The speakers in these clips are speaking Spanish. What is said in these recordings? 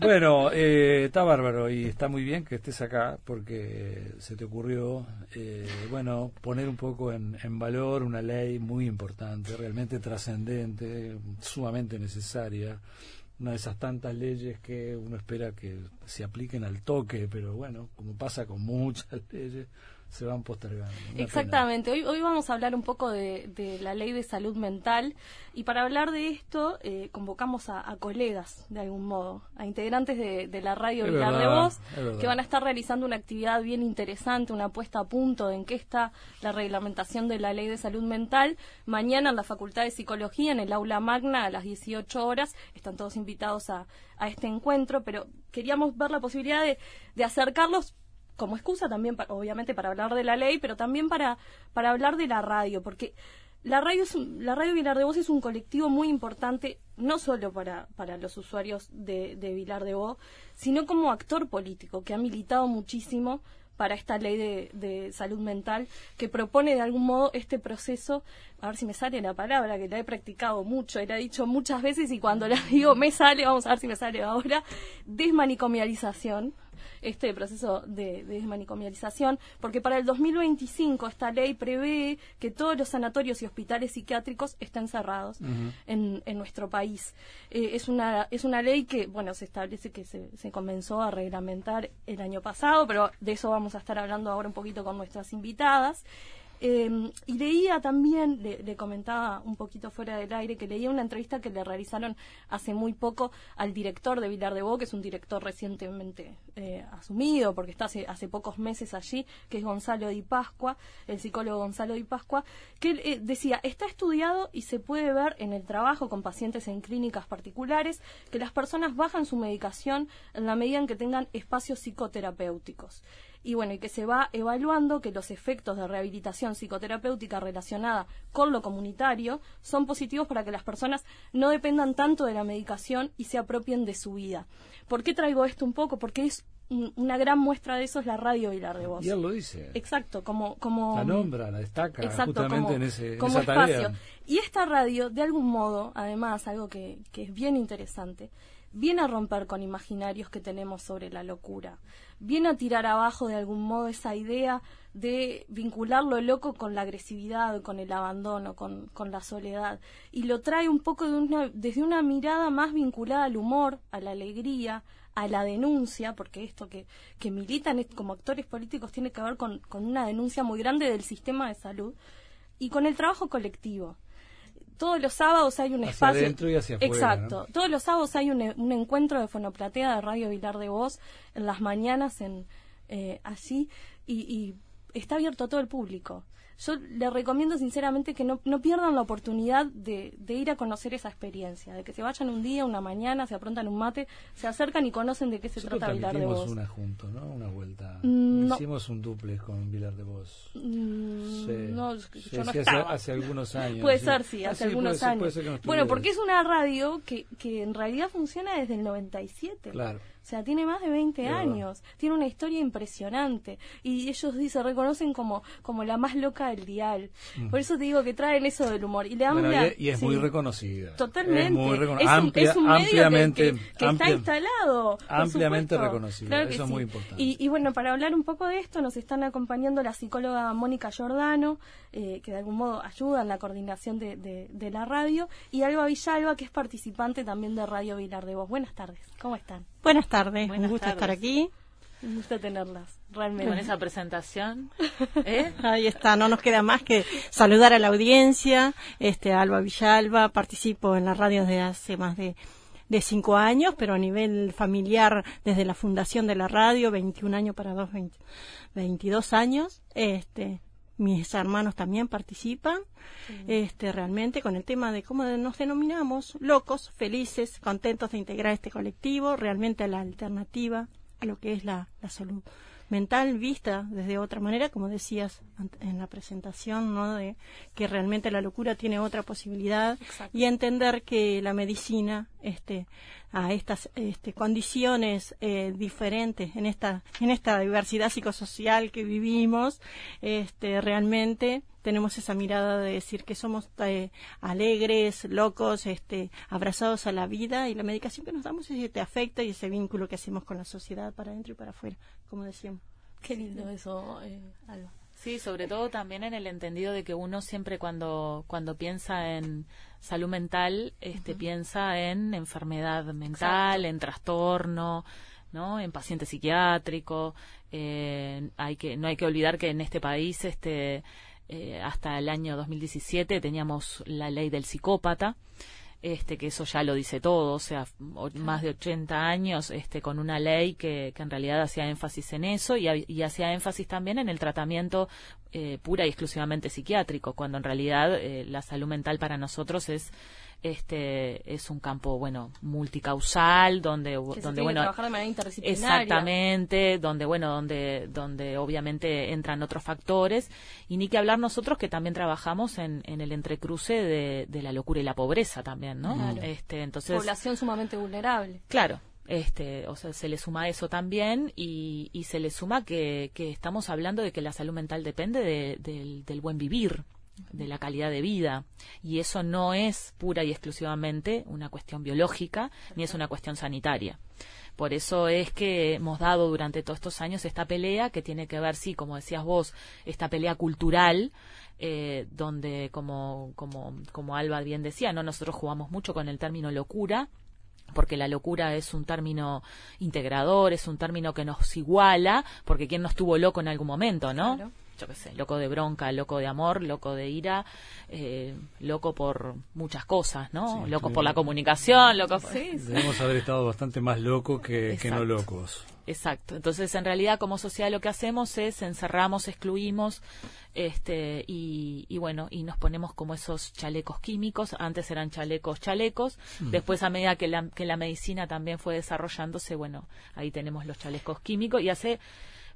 Bueno, eh, está bárbaro y está muy bien que estés acá porque se te ocurrió, eh, bueno, poner un poco en, en, valor una ley muy importante, realmente trascendente, sumamente necesaria, una de esas tantas leyes que uno espera que se apliquen al toque, pero bueno, como pasa con muchas leyes, se van postergando. Exactamente. Hoy, hoy vamos a hablar un poco de, la ley de salud mental y para hablar de esto eh, convocamos a, colegas, de algún modo, a integrantes de, la radio Vilar de Voz, que van a estar realizando una actividad bien interesante, una puesta a punto de en qué está la reglamentación de la ley de salud mental. Mañana en la Facultad de Psicología, en el aula magna, a las 18 horas, están todos invitados a, a este encuentro, pero queríamos ver la posibilidad de, de acercarlos como excusa también, obviamente, para hablar de la ley, pero también para, para hablar de la radio, porque la radio, es la radio Vilar de Voz es un colectivo muy importante, no solo para, para los usuarios de, de Vilar de Voz, sino como actor político, que ha militado muchísimo para esta ley de, de, salud mental que propone de algún modo este proceso, a ver si me sale la palabra, que la he practicado mucho, la he dicho muchas veces y cuando la digo me sale, vamos a ver si me sale ahora, desmanicomialización este proceso de, desmanicomialización, porque para el 2025 esta ley prevé que todos los sanatorios y hospitales psiquiátricos estén cerrados en, nuestro país. Eh, es, una, es una ley que, bueno, se establece que se, se comenzó a reglamentar el año pasado, pero de eso vamos a estar hablando ahora un poquito con nuestras invitadas. Em, y leía también, le, comentaba un poquito fuera del aire, que leía una entrevista que le realizaron hace muy poco al director de Vilar de Bo, que es un director recientemente eh, asumido, porque está hace, hace pocos meses allí, que es Gonzalo Di Pascua, el psicólogo Gonzalo Di Pascua, que eh, decía, está estudiado y se puede ver en el trabajo con pacientes en clínicas particulares que las personas bajan su medicación en la medida en que tengan espacios psicoterapéuticos y bueno, y que se va evaluando que los efectos de rehabilitación psicoterapéutica relacionada con lo comunitario son positivos para que las personas no dependan tanto de la medicación y se apropien de su vida. ¿Por qué traigo esto un poco? Porque es una gran muestra de eso es la radio Vilar de Voz. Y él lo dice. Exacto, como... como la nombra, la destaca exacto, justamente como, en, ese, como esa espacio. Y esta radio, de algún modo, además, algo que, que es bien interesante, viene a romper con imaginarios que tenemos sobre la locura, viene a tirar abajo de algún modo esa idea de vincular lo loco con la agresividad, con el abandono, con, con la soledad, y lo trae un poco de una, desde una mirada más vinculada al humor, a la alegría, a la denuncia, porque esto que, que militan como actores políticos tiene que ver con, con una denuncia muy grande del sistema de salud, y con el trabajo colectivo todos los sábados hay un hacia espacio. Adentro y hacia afuera, Exacto. Todos los sábados hay un, un, encuentro de fonoplatea de Radio Vilar de Voz en las mañanas en eh, así y, y está abierto a todo el público yo le recomiendo sinceramente que no, no pierdan la oportunidad de, de, ir a conocer esa experiencia, de que se vayan un día, una mañana, se aprontan un mate, se acercan y conocen de qué se trata Vilar de Voz. una junto, ¿no? Una vuelta. Mm, Hicimos un duple con Vilar de Voz. Mm, no, yo no hace, hace, algunos años. Puede ser, sí, hace algunos años. bueno, porque es una radio que, que en realidad funciona desde el 97. Claro. O sea, tiene más de 20 años, tiene una historia impresionante y ellos se reconocen como, como la más loca del dial. Mm. Por eso te digo que traen eso del humor. Y, le y, es muy reconocida. Totalmente. Es, muy es, un, medio ampliamente, que, está instalado. Ampliamente reconocida, eso es muy importante. Y, bueno, para hablar un poco de esto, nos están acompañando la psicóloga Mónica Giordano, eh, que de algún modo ayuda en la coordinación de, de la radio, y Alba Villalba, que es participante también de Radio Vilar de Voz. Buenas tardes, ¿cómo están? Buenas tardes, un gusto estar aquí. Un gusto tenerlas, realmente. Con esa presentación. ¿eh? Ahí está, no nos queda más que saludar a la audiencia, este Alba Villalba, participo en la radio desde hace más de, de cinco años, pero a nivel familiar desde la fundación de la radio, 21 años para dos, 22 años, este, mis hermanos también participan este realmente con el tema de cómo nos denominamos locos felices contentos de integrar este colectivo realmente a la alternativa a lo que es la, la salud mental vista desde otra manera, como decías en la presentación, ¿no? De que realmente la locura tiene otra posibilidad y entender que la medicina, este, a estas este, condiciones eh, diferentes en esta en esta diversidad psicosocial que vivimos, este, realmente tenemos esa mirada de decir que somos eh, alegres, locos, este, abrazados a la vida y la medicación que nos damos es te afecta y ese vínculo que hacemos con la sociedad para adentro y para afuera, como decíamos. Qué lindo eso, eh, Alba. Sí, sobre todo también en el entendido de que uno siempre cuando, cuando piensa en salud mental, este, piensa en enfermedad mental, en trastorno, ¿no? En paciente psiquiátrico. Eh, hay que, no hay que olvidar que en este país, este, eh, hasta el año 2017 teníamos la ley del psicópata, este, que eso ya lo dice todo, o sea, más de 80 años este, con una ley que, que en realidad hacía énfasis en eso y, y hacía énfasis también en el tratamiento eh, pura y exclusivamente psiquiátrico, cuando en realidad eh, la salud mental para nosotros es este es un campo bueno multicausal donde donde bueno trabajar de manera interdisciplinaria. exactamente donde bueno donde donde obviamente entran otros factores. Y ni que hablar nosotros que también trabajamos en, en el entrecruce de, de la locura y la pobreza también no este entonces población sumamente vulnerable. Claro este, o sea, se le suma eso también y, y se le suma que, que, estamos hablando de que la salud mental depende de, del, buen vivir, de la calidad de vida. Y eso no es pura y exclusivamente una cuestión biológica, ni es una cuestión sanitaria. Por eso es que hemos dado durante todos estos años esta pelea que tiene que ver, sí, como decías vos, esta pelea cultural, eh, donde, como, como, como Alba bien decía, no nosotros jugamos mucho con el término locura, porque la locura es un término integrador, es un término que nos iguala, porque quién no estuvo loco en algún momento, ¿no? Claro yo qué sé, loco de bronca, loco de amor, loco de ira, eh, loco por muchas cosas, ¿no? Sí, loco por la comunicación, loco por... Sí, sí. Debemos haber estado bastante más locos que, que no locos. Exacto. Entonces, en realidad, como sociedad lo que hacemos es encerramos, excluimos, este, y, y bueno, y nos ponemos como esos chalecos químicos. Antes eran chalecos, chalecos. Después, a medida que la, que la medicina también fue desarrollándose, bueno, ahí tenemos los chalecos químicos. Y hace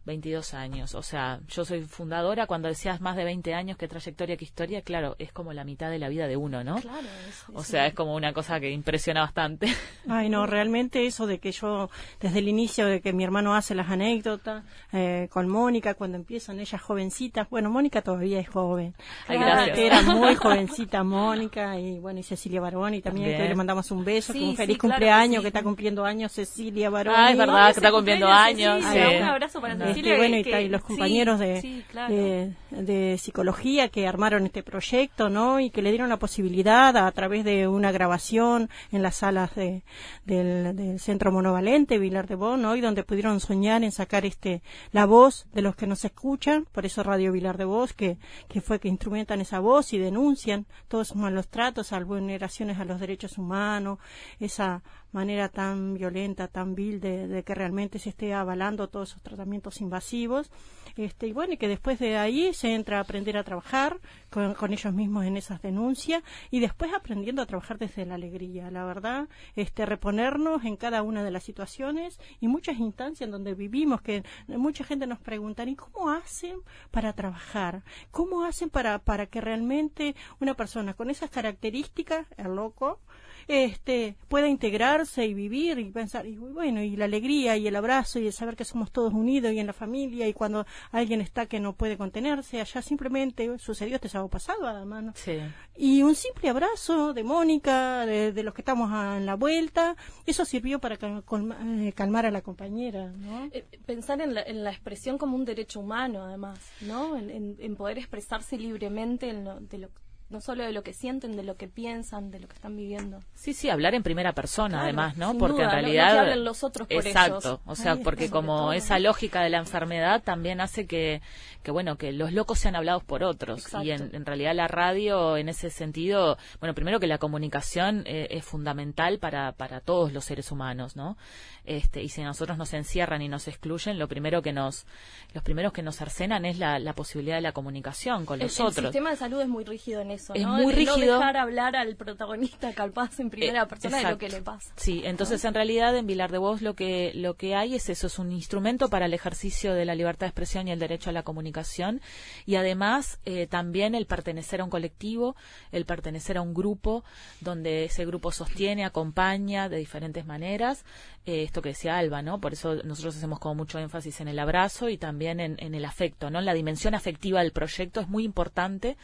22 años. O sea, yo soy fundadora. Cuando decías más de 20 años, qué trayectoria, qué historia, claro, es como la mitad de la vida de uno, ¿no? Claro, es- O es sea, un- es como una cosa que impresiona bastante. Ay, no, realmente eso de que yo, desde el inicio de que mi hermano hace las anécdotas eh, con Mónica, cuando empiezan ellas jovencitas, bueno, Mónica todavía es joven. Ay, Claro, que Era muy jovencita Mónica y bueno, y Cecilia Baroni también, que le mandamos un beso, Sí, que un sí, feliz claro que cumpleaños, sí. que, está cumpliendo años Cecilia Baroni. Ah, es verdad, que está cumpliendo años. Un abrazo para Este, Cecilia. bueno, y, que- y los sí, compañeros de, sí, claro. de, de psicología que armaron este proyecto, ¿no? Y que le dieron la posibilidad a, a través de una grabación en las salas de, del, del Centro Monovalente, Vilar de Bo, ¿no? Y donde pudieron soñar en sacar este la voz de los que nos escuchan, por eso Radio Vilar de Voz, que, que fue que instrumentan esa voz y denuncian todos esos malos tratos, a vulneraciones a los derechos humanos, esa manera tan violenta, tan vil de, de que realmente se esté avalando todos esos tratamientos invasivos. Este, y bueno, y que después de ahí se entra a aprender a trabajar con, con ellos mismos en esas denuncias y después aprendiendo a trabajar desde la alegría, la verdad, este, reponernos en cada una de las situaciones y muchas instancias en donde vivimos, que mucha gente nos pregunta, ¿y cómo hacen para trabajar? ¿Cómo hacen para, para que realmente una persona con esas características, el loco, este pueda integrarse y vivir y pensar y bueno y la alegría y el abrazo y el saber que somos todos unidos y en la familia y cuando alguien está que no puede contenerse allá simplemente sucedió este sábado pasado además ¿no? Sí. y un simple abrazo de Mónica de, de los que estamos a- en la vuelta eso sirvió para cal- colma- eh, calmar a la compañera ¿no? Eh, pensar en la, en la expresión como un derecho humano, además, ¿no? En, en- en poder expresarse libremente en lo- de lo, no solo de lo que sienten, de lo que piensan, de lo que están viviendo. Sí, sí, hablar en primera persona, Claro, además, ¿no? Porque duda, en no- no que realidad. hablen los otros por Exacto. ellos. O sea, Ahí porque como todo. esa lógica de la enfermedad también hace que, que bueno, que los locos sean hablados por otros. Exacto. Y en, en realidad la radio, en ese sentido, bueno, primero que la comunicación eh, es fundamental para, para todos los seres humanos, ¿no? Este, y si nosotros nos encierran y nos excluyen, lo primero que nos, los primeros que nos cercenan es la, la posibilidad de la comunicación con El, los el otros. sistema de salud es muy rígido en eso. Eso, es ¿no? muy De rígido. No dejar hablar al protagonista capaz en primera Eh, persona de lo exacto. que le pasa. Sí, entonces en realidad en Vilar de Voz lo que lo que hay es eso, es un instrumento para el ejercicio de la libertad de expresión y el derecho a la comunicación y además eh, también el pertenecer a un colectivo, el pertenecer a un grupo donde ese grupo sostiene, acompaña de diferentes maneras, eh, esto que decía Alba, ¿no? Por eso nosotros hacemos como mucho énfasis en el abrazo y también en, en el afecto, ¿no? En la dimensión afectiva del proyecto es muy importante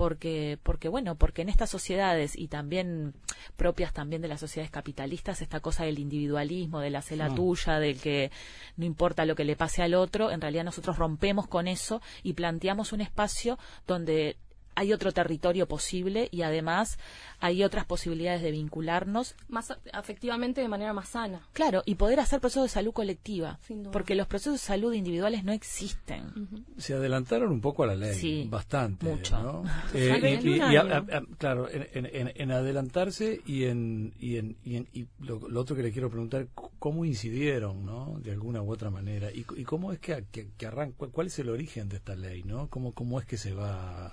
porque porque bueno porque en estas sociedades y también propias también de las sociedades capitalistas esta cosa del individualismo de la cela Mm. tuya del que no importa lo que le pase al otro en realidad nosotros rompemos con eso y planteamos un espacio donde hay otro territorio posible y además hay otras posibilidades de vincularnos Más afectivamente de manera más sana. claro y poder hacer procesos de salud colectiva Sin duda. porque los procesos de salud individuales no existen Se adelantaron un poco a la ley, Sí, bastante. mucho. ¿no? Eh, Algo y- en y- un y año. a- a- a- claro, en, en- en- adelantarse y en, y, en, y, en- y lo, lo otro que le quiero preguntar, ¿cómo incidieron, no? De alguna u otra manera. ¿Y, c- y cómo es que, que, que arranca, cuál es el origen de esta ley, no? ¿Cómo, cómo es que se va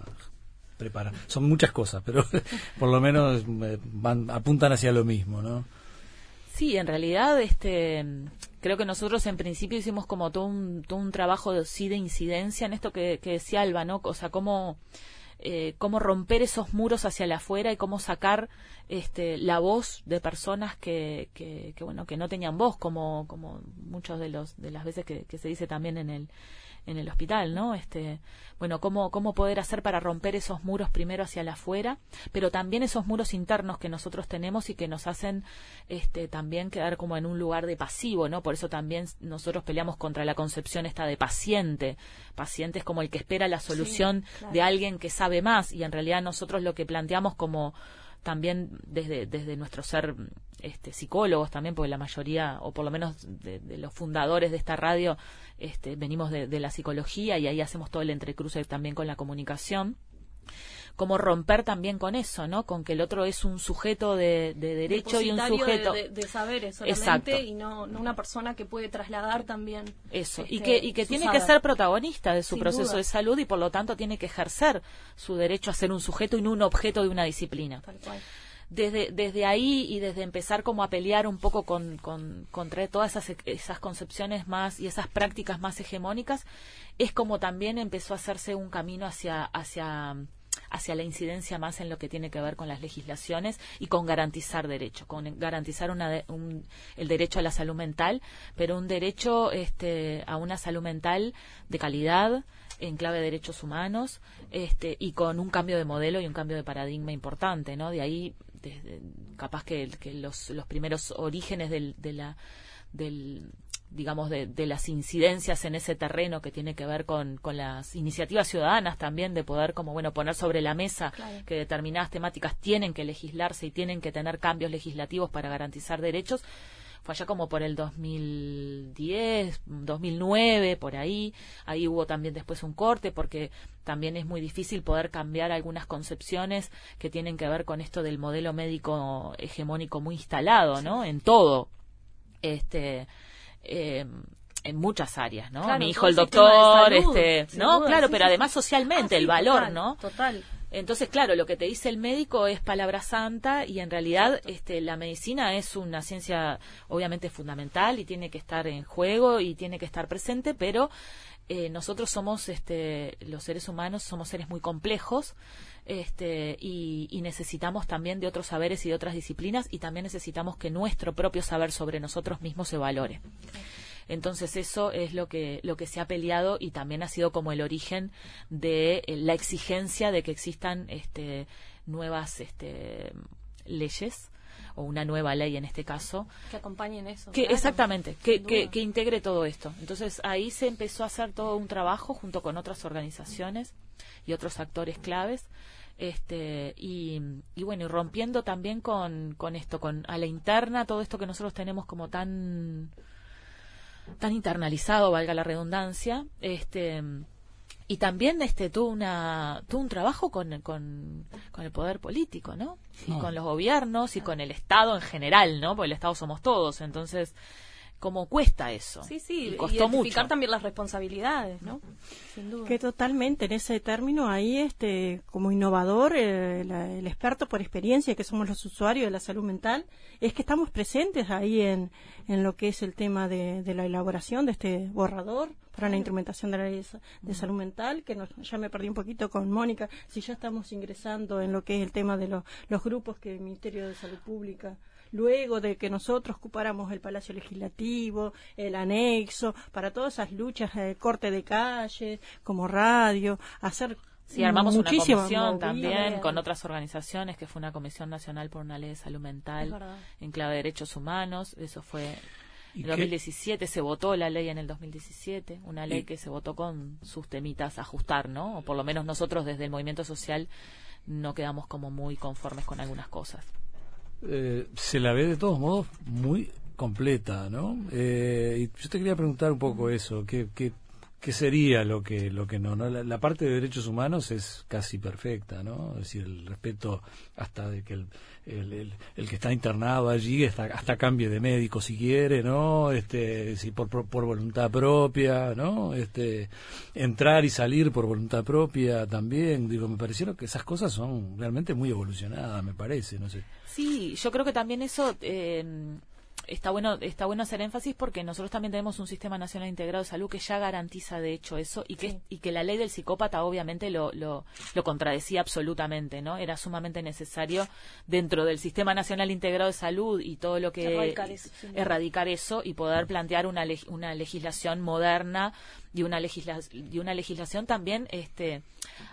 a preparar? Son muchas cosas, pero por lo menos eh, van, apuntan hacia lo mismo, ¿no? Sí, en realidad, este, creo que nosotros en principio hicimos como todo un, todo un trabajo de, sí de incidencia en esto que, que decía Alba, ¿no? O sea, cómo, eh, cómo romper esos muros hacia el afuera y cómo sacar este, la voz de personas que, que, que, bueno, que no tenían voz, como, como muchos de los, de las veces que se dice también en el, en el hospital, ¿no? Este, bueno, cómo, cómo poder hacer para romper esos muros primero hacia el afuera, pero también esos muros internos que nosotros tenemos y que nos hacen este, también quedar como en un lugar de pasivo, ¿no? Por eso también nosotros peleamos contra la concepción esta de paciente. Paciente es como el que espera la solución claro. de alguien que sabe más y en realidad nosotros lo que planteamos como también desde, desde nuestro ser este, psicólogos también, porque la mayoría, o por lo menos de, de los fundadores de esta radio, este, venimos de, de la psicología y ahí hacemos todo el entrecruce también con la comunicación como romper también con eso, ¿no? Con que el otro es un sujeto de, de derecho y un sujeto. de, saberes solamente Exacto. y no, no una persona que puede trasladar también Eso, y este, que, y que tiene que ser protagonista de su Sin proceso duda. de salud y por lo tanto tiene que ejercer su derecho a ser un sujeto y no un objeto de una disciplina. Tal cual. Desde, desde ahí y desde empezar como a pelear un poco con, con, contra todas esas, esas concepciones más y esas prácticas más hegemónicas, es como también empezó a hacerse un camino hacia, hacia, hacia la incidencia más en lo que tiene que ver con las legislaciones y con garantizar derechos, con garantizar una de- un- el derecho a la salud mental, pero un derecho este, a una salud mental de calidad, en clave de derechos humanos este, y con un cambio de modelo y un cambio de paradigma importante, ¿no? De ahí, desde, capaz que, que los, los primeros orígenes del, de la, del digamos de, de las incidencias en ese terreno que tiene que ver con, con las iniciativas ciudadanas también de poder como bueno poner sobre la mesa Claro. que determinadas temáticas tienen que legislarse y tienen que tener cambios legislativos para garantizar derechos fue allá como por el 2010, 2009, por ahí. Ahí hubo también después un corte porque también es muy difícil poder cambiar algunas concepciones que tienen que ver con esto del modelo médico hegemónico muy instalado, ¿no? En todo. Este. eh, en muchas áreas, ¿no? Claro, Mi hijo el doctor, salud, este, no, duda, claro, sí, pero sí, además socialmente Ah, sí, el valor, total, ¿no? Total. Entonces, claro, lo que te dice el médico es palabra santa y en realidad este, la medicina es una ciencia obviamente fundamental y tiene que estar en juego y tiene que estar presente, pero eh, nosotros somos, este, los seres humanos, somos seres muy complejos este, y, y necesitamos también de otros saberes y de otras disciplinas y también necesitamos que nuestro propio saber sobre nosotros mismos se valore. Entonces eso es lo que lo que se ha peleado y también ha sido como el origen de eh, la exigencia de que existan este nuevas este leyes o una nueva ley en este caso Que acompañen eso. que claro. exactamente que, que, que integre todo esto entonces ahí se empezó a hacer todo un trabajo junto con otras organizaciones y otros actores claves este y, y bueno y rompiendo también con, con esto con a la interna todo esto que nosotros tenemos como tan tan internalizado valga la redundancia este y también este tuvo una tuvo un trabajo con, con, con el poder político no y Ah. con los gobiernos y con el estado en general no porque el estado somos todos entonces cómo cuesta eso. Sí, sí, y costó identificar mucho. también las responsabilidades, ¿no? Sin duda. Que totalmente en ese término ahí, este, como innovador, eh, la- el experto por experiencia que somos los usuarios de la salud mental, es que estamos presentes ahí en, en lo que es el tema de, de la elaboración de este borrador para la instrumentación de la ley de sa- de salud mental, que nos- ya me perdí un poquito con Mónica, si ya estamos ingresando en lo que es el tema de los, los grupos que el Ministerio de Salud Pública luego de que nosotros ocupáramos el Palacio Legislativo, el anexo, para todas esas luchas de corte de calle, como radio, hacer Sí, armamos una comisión también con otras organizaciones, que fue una comisión nacional por una ley de salud mental en clave de derechos humanos. Eso fue ¿Y en qué- 2017, se votó la ley en el 2017, una ley que se votó con sus temitas a ajustar, ¿no? O por lo menos nosotros desde el movimiento social no quedamos como muy conformes con algunas cosas. Eh, se la ve de todos modos muy completa, ¿no? Eh, y yo te quería preguntar un poco eso, ¿qué, qué, qué sería lo que lo que no? no? La, la parte de derechos humanos es casi perfecta, ¿no? Es decir, el respeto hasta de que el, el, el- que está internado allí hasta, hasta cambie de médico si quiere, ¿no? Este, si por, por, por voluntad propia, ¿no? Este, entrar y salir por voluntad propia también, digo, me parecieron que esas cosas son realmente muy evolucionadas, me parece, no sé. Sí, yo creo que también eso eh, está bueno está bueno hacer énfasis porque nosotros también tenemos un sistema nacional integrado de salud que ya garantiza de hecho eso y que y que la ley del psicópata obviamente lo, lo lo contradecía absolutamente no era sumamente necesario dentro del sistema nacional integrado de salud y todo lo que Erradicar eso, erradicar eso y poder plantear una una legislación moderna y una y una legislación también este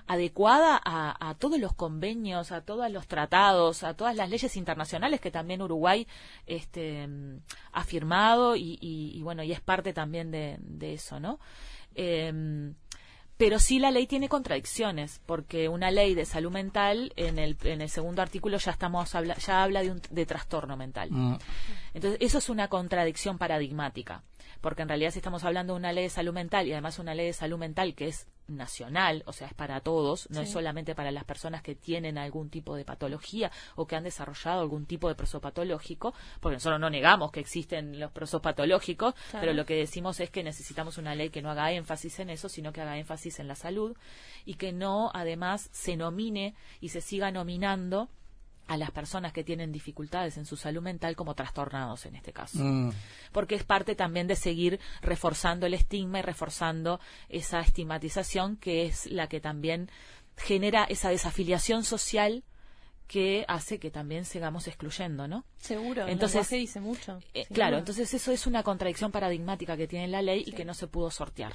adecuada a, a todos los convenios, a todos los tratados, a todas las leyes internacionales que también Uruguay este, ha firmado y, y- y, bueno, y es parte también de, de eso, ¿no? Em, pero sí la ley tiene contradicciones, porque una ley de salud mental, en el, en el segundo artículo ya estamos habla, ya habla de un de trastorno mental. Mm. Entonces, eso es una contradicción paradigmática, porque en realidad si estamos hablando de una ley de salud mental y además una ley de salud mental que es nacional, o sea, es para todos, no es solamente para las personas que tienen algún tipo de patología o que han desarrollado algún tipo de proceso patológico, porque nosotros no negamos que existen los procesos patológicos, Claro. pero lo que decimos es que necesitamos una ley que no haga énfasis en eso, sino que haga énfasis en la salud y que no, además, se nomine y se siga nominando a las personas que tienen dificultades en su salud mental como trastornados en este caso Mm. porque es parte también de seguir reforzando el estigma y reforzando esa estigmatización que es la que también genera esa desafiliación social que hace que también sigamos excluyendo, ¿no? Seguro, Entonces, lenguaje dice mucho. Eh, claro, entonces eso es una contradicción paradigmática que tiene la ley y que no se pudo sortear.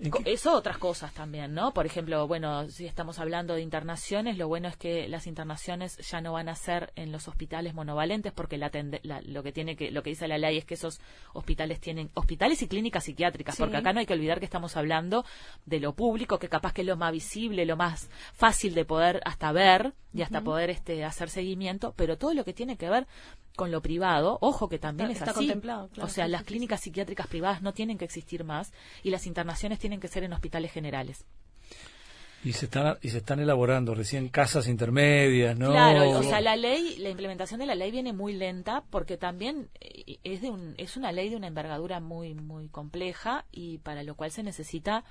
¿En Co- qué- Eso otras cosas también, ¿no? Por ejemplo, bueno, si estamos hablando de internaciones, lo bueno es que las internaciones ya no van a ser en los hospitales monovalentes porque la la- lo que tiene que lo que dice la ley es que esos hospitales tienen hospitales y clínicas psiquiátricas, Sí. porque acá no hay que olvidar que estamos hablando de lo público, que capaz que es lo más visible, lo más fácil de poder hasta ver y hasta poder este hacer seguimiento, pero todo lo que tiene que ver con lo privado, ojo que también Está- es está así. contemplado, claro, o sea, sí, las sí, sí, clínicas psiquiátricas privadas no tienen que existir más y las internaciones tienen que ser en hospitales generales. Y se están y se están elaborando recién casas intermedias, ¿no? Claro, o sea, la ley, la implementación de la ley viene muy lenta porque también eh, es de un, es una ley de una envergadura muy muy compleja y para lo cual se necesita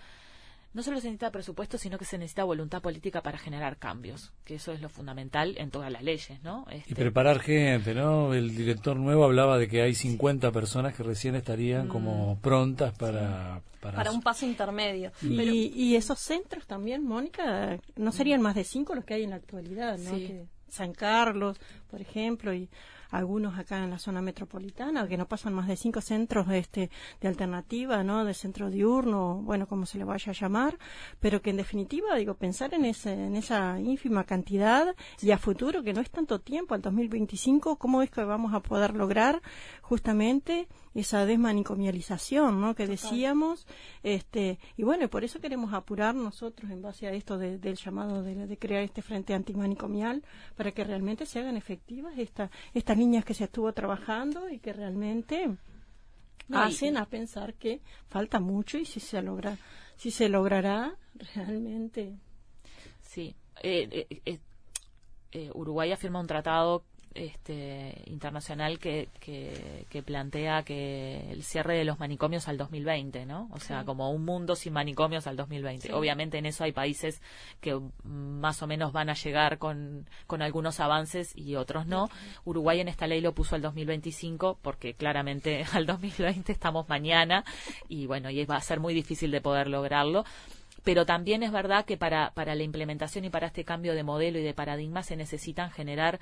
no solo se necesita presupuesto, sino que se necesita voluntad política para generar cambios, que eso es lo fundamental en todas las leyes, ¿no? y Este, preparar gente, ¿no? El director nuevo hablaba de que hay 50 personas que recién Mm. estarían como prontas para para, para un paso intermedio. Y, Pero- y esos centros también, Mónica, no serían más de cinco los que hay en la actualidad, ¿no? Sí. Que San Carlos, por ejemplo, y algunos acá en la zona metropolitana, que no pasan más de cinco centros este, de alternativa, ¿no? De centro diurno, bueno, como se le vaya a llamar, pero que en definitiva, digo, pensar en, ese, en esa ínfima cantidad y a futuro, que no es tanto tiempo, al 2025, ¿cómo es que vamos a poder lograr justamente esa desmanicomialización, ¿no? Que decíamos, este, y bueno, y por eso queremos apurar nosotros en base a esto de- del llamado de, de crear este frente antimanicomial para que realmente se hagan efectivas esta, líneas que se estuvo trabajando y que realmente No, y- hacen a pensar que falta mucho y si se logra, si se logrará realmente. Sí. Eh, eh, eh, Uruguay ha firmado un tratado este, internacional que, que, plantea que el cierre de los manicomios al 2020, ¿no? O sea, como un mundo sin manicomios al 2020. Obviamente en eso hay países que más o menos van a llegar con, con algunos avances y otros no. Uruguay en esta ley lo puso al 2025 porque claramente al 2020 estamos mañana y bueno, y va a ser muy difícil de poder lograrlo pero también es verdad que para, para la implementación y para este cambio de modelo y de paradigma se necesitan generar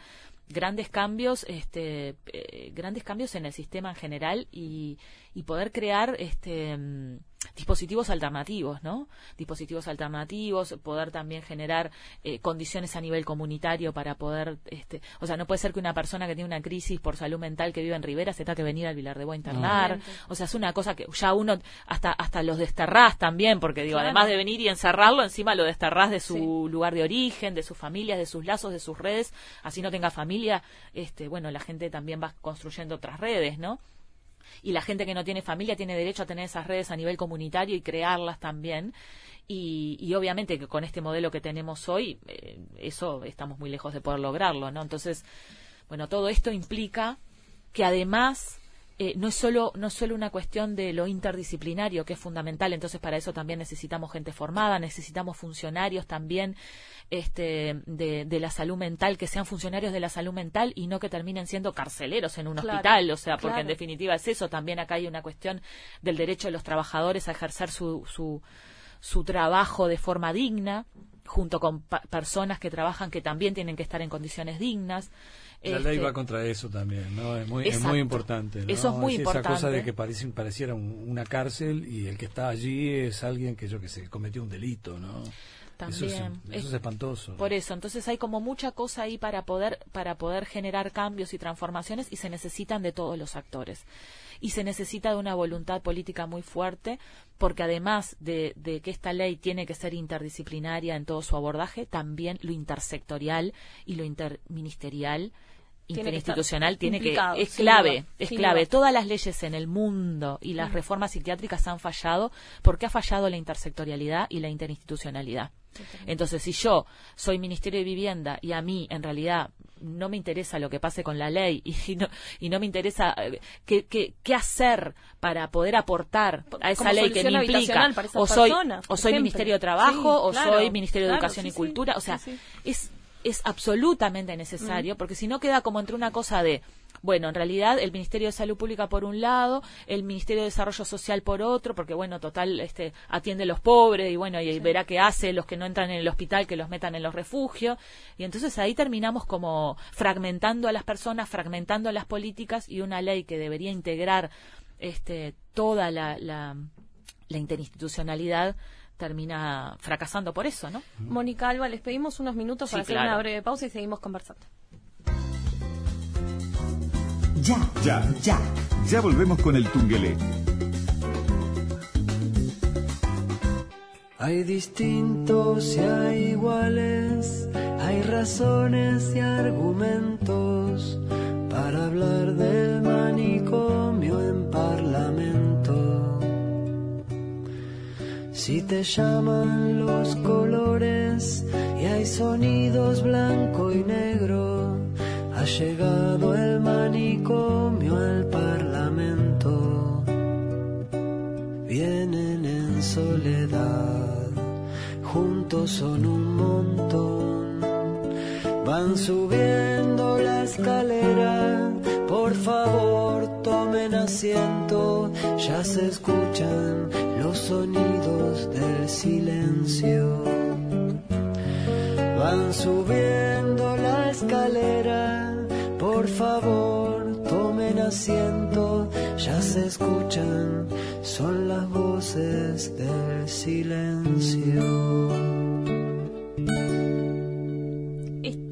grandes cambios, este, eh, grandes cambios en el sistema en general y, y poder crear este, mm, dispositivos alternativos, ¿no? Dispositivos alternativos, poder también generar eh, condiciones a nivel comunitario para poder, este, o sea, no puede ser que una persona que tiene una crisis por salud mental que vive en Rivera se tenga que venir al Vilar de Boa a internar, o sea, es una cosa que ya uno, hasta, hasta los desterrás también, porque digo, además de venir y encerrarlo, encima lo desterrás de su lugar de origen, de sus familias, de sus lazos, de sus redes, así no tenga familia, este, bueno, la gente también va construyendo otras redes, ¿no? Y la gente que no tiene familia tiene derecho a tener esas redes a nivel comunitario y crearlas también. Y, obviamente que con este modelo que tenemos hoy, eh, eso estamos muy lejos de poder lograrlo, ¿no? Entonces, bueno, todo esto implica que además eh, no es solo no es solo una cuestión de lo interdisciplinario que es fundamental entonces para eso también necesitamos gente formada necesitamos funcionarios también este de, la salud mental que sean funcionarios de la salud mental y no que terminen siendo carceleros en un hospital o sea porque en definitiva es eso también acá hay una cuestión del derecho de los trabajadores a ejercer su su, su trabajo de forma digna junto con personas que trabajan que también tienen que estar en condiciones dignas la ley va este, contra eso también, ¿no? Es muy, es muy importante. Eso es muy importante. Esa cosa de que parece, pareciera una cárcel y el que está allí es alguien que, yo que sé, cometió un delito, ¿no? También. Eso es, espantoso. Por eso, entonces hay como mucha cosa ahí para poder, para poder generar cambios y transformaciones y se necesitan de todos los actores. Y se necesita de una voluntad política muy fuerte, porque además de, de que esta ley tiene que ser interdisciplinaria en todo su abordaje, también lo intersectorial y lo interministerial interinstitucional tiene que, es clave, es clave. Todas las leyes en el mundo y las reformas psiquiátricas han fallado porque ha fallado la intersectorialidad y la interinstitucionalidad. Entonces, si yo soy Ministerio de Vivienda y a mí, en realidad, no me interesa lo que pase con la ley y no, y no me interesa eh, qué, qué, hacer para poder aportar a esa ley que me implica, o soy, o soy Ministerio de Trabajo, o soy Ministerio de Educación y Cultura, o sea, es es absolutamente necesario, porque si no queda como entre una cosa de, bueno, en realidad el Ministerio de Salud Pública por un lado, el Ministerio de Desarrollo Social por otro, porque bueno, total, este, atiende a los pobres y bueno, y verá qué hace los que no entran en el hospital, que los metan en los refugios. Y entonces ahí terminamos como fragmentando a las personas, fragmentando a las políticas y una ley que debería integrar este, toda la, la, la interinstitucionalidad termina fracasando por eso, ¿no? Mónica Alba, les pedimos unos minutos para hacer una breve pausa y seguimos conversando. Ya, ya, ya. Ya volvemos con el Tungelé. Hay distintos y hay iguales, hay razones y argumentos para hablar del manicomio Si te llaman los colores y hay sonidos blanco y negro, ha llegado el manicomio al parlamento. Vienen en soledad, juntos son un montón, van subiendo la escalera. Por favor, asiento, ya se escuchan los sonidos del silencio. Van subiendo la escalera, por favor tomen asiento, ya se escuchan, son las voces del silencio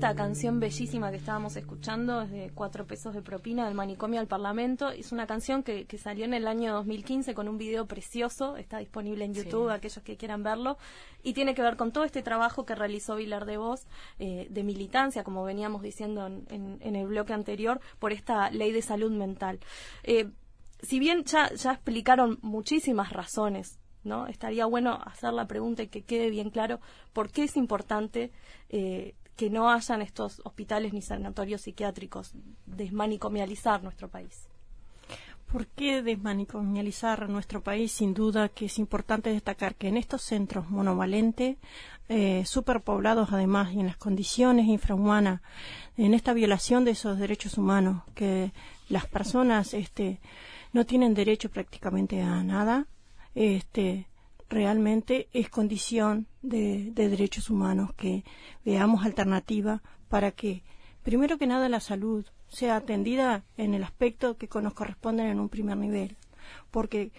esta canción bellísima que estábamos escuchando es de Cuatro Pesos de Propina del Manicomio al Parlamento. Es una canción que, salió en el año 2015 con un video precioso. Está disponible en YouTube, aquellos que quieran verlo. Y tiene que ver con todo este trabajo que realizó Vilar de Voz eh, de militancia, como veníamos diciendo en, el bloque anterior, por esta ley de salud mental. Eh, si bien ya, ya explicaron muchísimas razones ¿no? Estaría bueno hacer la pregunta y que quede bien claro por qué es importante eh, que no hayan estos hospitales ni sanatorios psiquiátricos, desmanicomializar nuestro país. ¿Por qué desmanicomializar nuestro país? Sin duda que es importante destacar que en estos centros monovalentes, eh, superpoblados además y en las condiciones infrahumanas, en esta violación de esos derechos humanos, que las personas este, no tienen derecho prácticamente a nada, este, realmente es condición de, de derechos humanos que veamos alternativa para que, primero que nada, la salud sea atendida en el aspecto que nos corresponde en un primer nivel. Porque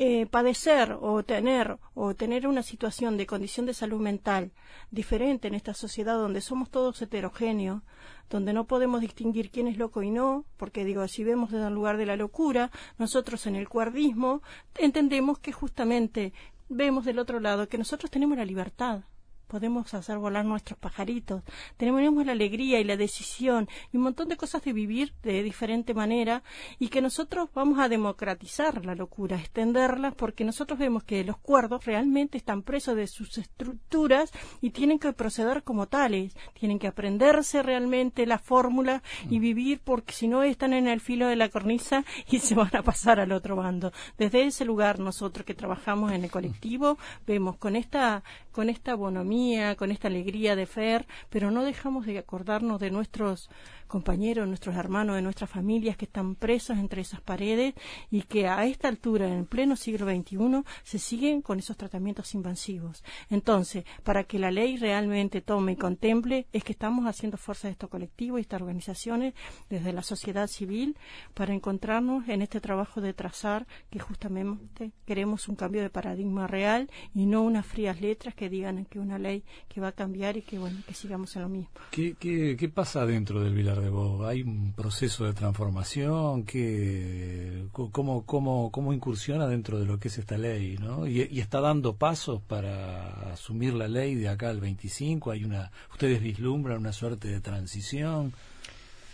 eh, padecer o tener o tener una situación de condición de salud mental diferente en esta sociedad donde somos todos heterogéneos, donde no podemos distinguir quién es loco y no, porque digo, si vemos desde el lugar de la locura, nosotros en el cuerdismo entendemos que justamente vemos del otro lado que nosotros tenemos la libertad, podemos hacer volar nuestros pajaritos, tenemos la alegría y la decisión y un montón de cosas de vivir de diferente manera y que nosotros vamos a democratizar la locura, extenderla, porque nosotros vemos que los cuerdos realmente están presos de sus estructuras y tienen que proceder como tales, tienen que aprenderse realmente la fórmula y mm. vivir porque si no están en el filo de la cornisa y se van a pasar al otro bando. Desde ese lugar nosotros que trabajamos en el colectivo vemos con esta con esta bonomía, con esta alegría de fer, pero no dejamos de acordarnos de nuestros compañeros, nuestros hermanos, de nuestras familias que están presos entre esas paredes y que a esta altura, en pleno siglo XXI, se siguen con esos tratamientos invasivos. Entonces, para que la ley realmente tome y contemple, es que estamos haciendo fuerza de estos colectivos y estas organizaciones desde la sociedad civil para encontrarnos en este trabajo de trazar que justamente queremos un cambio de paradigma real y no unas frías letras que digan que una ley que va a cambiar y que bueno que sigamos en lo mismo. ¿Qué, qué, pasa dentro del Vilar ¿Hay un proceso de transformación? que cómo, cómo, ¿Cómo incursiona dentro de lo que es esta ley? ¿no? Y, está dando pasos para asumir la ley de acá al 25. Hay una, ¿Ustedes vislumbran una suerte de transición?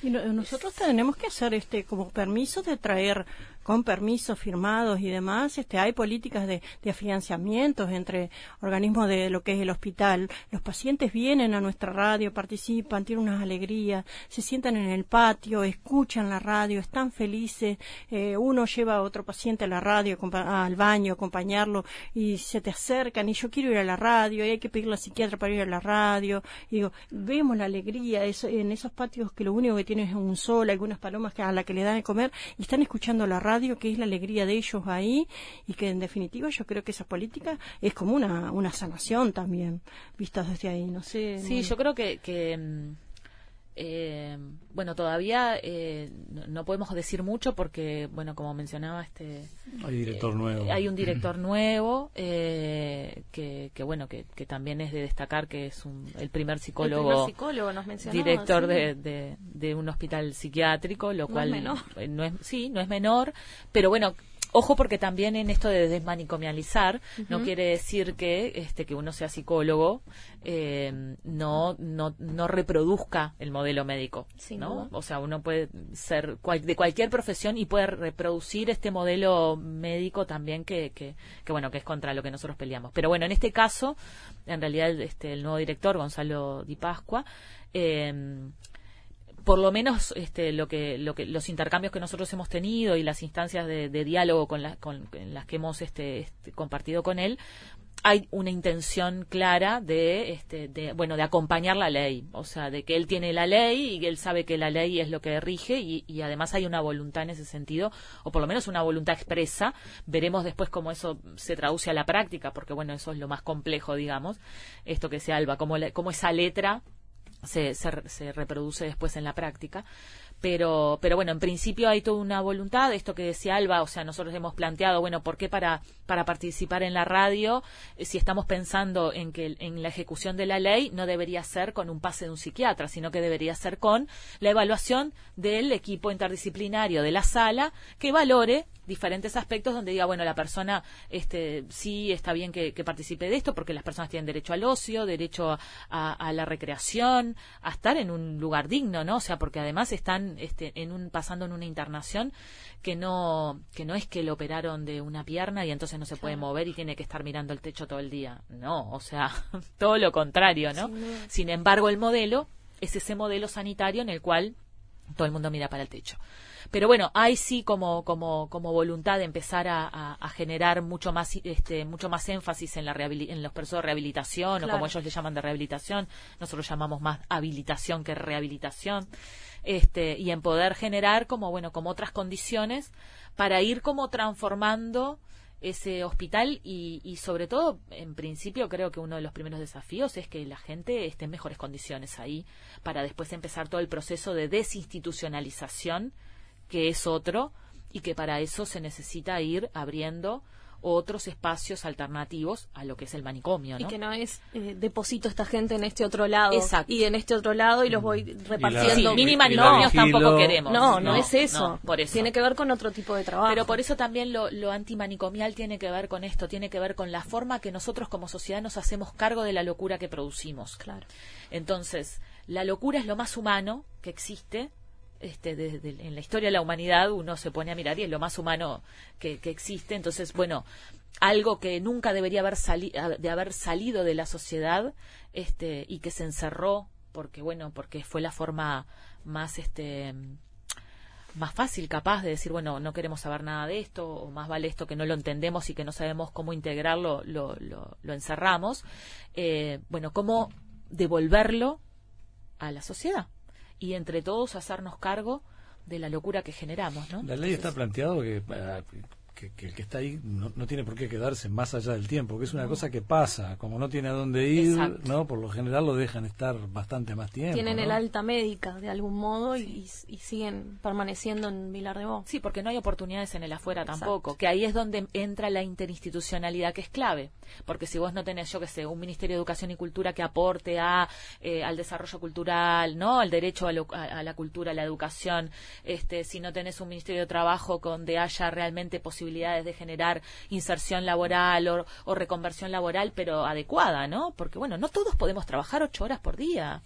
Y nosotros tenemos que hacer este como permiso de traer con permisos firmados y demás, este, hay políticas de, de afianzamientos entre organismos de lo que es el hospital. Los pacientes vienen a nuestra radio, participan, tienen unas alegrías, se sientan en el patio, escuchan la radio, están felices. Eh, uno lleva a otro paciente a la radio, al baño, acompañarlo y se te acercan y yo quiero ir a la radio y hay que pedirle al psiquiatra para ir a la radio. Y digo, vemos la alegría en esos patios que lo único que tienen es un sol, algunas palomas a la que le dan de comer y están escuchando la radio que es la alegría de ellos ahí y que en definitiva yo creo que esa política es como una, una sanación también, vistas desde ahí, no sé. Sí, yo creo que, que mm, eh, bueno, todavía eh, no, podemos decir mucho porque, bueno, como mencionaba este... Hay director eh, nuevo. Hay un director nuevo que, que, bueno, que, que, también es de destacar que es un, el primer psicólogo... psicólogo nos Director de, de, un hospital psiquiátrico, lo cual... menor. No es, sí, no es menor, pero bueno Ojo porque también en esto de desmanicomializar no quiere decir que este que uno sea psicólogo eh, no, no no reproduzca el modelo médico, ¿no? O sea, uno puede ser de cualquier profesión y puede reproducir este modelo médico también que, que, bueno que es contra lo que nosotros peleamos. Pero bueno, en este caso, en realidad este el nuevo director Gonzalo Di Pascua eh, por lo menos este, lo que, lo que, los intercambios que nosotros hemos tenido y las instancias de, diálogo con, con las que hemos este, este, compartido con él, hay una intención clara de, este, de, bueno, de acompañar la ley, o sea, de que él tiene la ley y él sabe que la ley es lo que rige y, además hay una voluntad en ese sentido, o por lo menos una voluntad expresa. Veremos después cómo eso se traduce a la práctica, porque bueno, eso es lo más complejo, digamos, esto que se alba, cómo, cómo esa letra se, se, reproduce después en la práctica. Pero, pero bueno, en principio hay toda una voluntad, esto que decía Alba, o sea, nosotros hemos planteado, bueno, ¿por qué para, para participar en la radio, eh, si estamos pensando en que en la ejecución de la ley, no debería ser con un pase de un psiquiatra, sino que debería ser con la evaluación del equipo interdisciplinario de la sala que valore diferentes aspectos donde diga, bueno, la persona este, sí está bien que, participe de esto porque las personas tienen derecho al ocio, derecho a, la recreación, a estar en un lugar digno, ¿no? O sea, porque además están este, en un, pasando en una internación que no, que no es que lo operaron de una pierna y entonces no se puede mover y tiene que estar mirando el techo todo el día. No, o sea, todo lo contrario, ¿no? Sin embargo, el modelo es ese modelo sanitario en el cual todo el mundo mira para el techo. Pero bueno, hay sí como, como, como voluntad de empezar a, generar mucho más, este, mucho más énfasis en, la en los procesos de rehabilitación, o como ellos le llaman de rehabilitación, nosotros llamamos más habilitación que rehabilitación, este, y en poder generar como, bueno, como otras condiciones para ir como transformando ese hospital y, y, sobre todo, en principio, creo que uno de los primeros desafíos es que la gente esté en mejores condiciones ahí para después empezar todo el proceso de desinstitucionalización, que es otro, y que para eso se necesita ir abriendo otros espacios alternativos a lo que es el manicomio. Y que no es eh, deposito esta gente en este otro lado y en este otro lado y los voy repartiendo. mini manicomios tampoco queremos. No, no, es eso. por eso. Tiene que ver con otro tipo de trabajo. Pero por eso también lo, lo antimanicomial tiene que ver con esto, tiene que ver con la forma que nosotros como sociedad nos hacemos cargo de la locura que producimos. Claro. Entonces, la locura es lo más humano que existe este, en la historia de la humanidad uno se pone a mirar y es lo más humano que, existe. Entonces, bueno, algo que nunca debería haber, de haber salido de la sociedad este, y que se encerró porque, bueno, porque fue la forma más, este, más fácil, capaz de decir, bueno, no queremos saber nada de esto, o más vale esto que no lo entendemos y que no sabemos cómo integrarlo, lo, lo, encerramos. Eh, bueno, cómo devolverlo a la sociedad y entre todos hacernos cargo de la locura que generamos, ¿no? La ley está planteado que que, el que está ahí no, tiene por qué quedarse más allá del tiempo, que es una cosa que pasa, como no tiene a dónde ir, no por lo general lo dejan estar bastante más tiempo. Tienen el alta médica de algún modo y, siguen permaneciendo en Vilar de Bo. Sí, porque no hay oportunidades en el afuera tampoco, que ahí es donde entra la interinstitucionalidad que es clave, porque si vos no tenés, yo que sé, un Ministerio de Educación y Cultura que aporte a eh, al desarrollo cultural, no, al derecho a, la cultura, a la educación, este, si no tenés un Ministerio de Trabajo donde haya realmente posibilidades de generar inserción laboral o, reconversión laboral, pero adecuada, ¿no? Porque, bueno, no todos podemos trabajar ocho horas por día.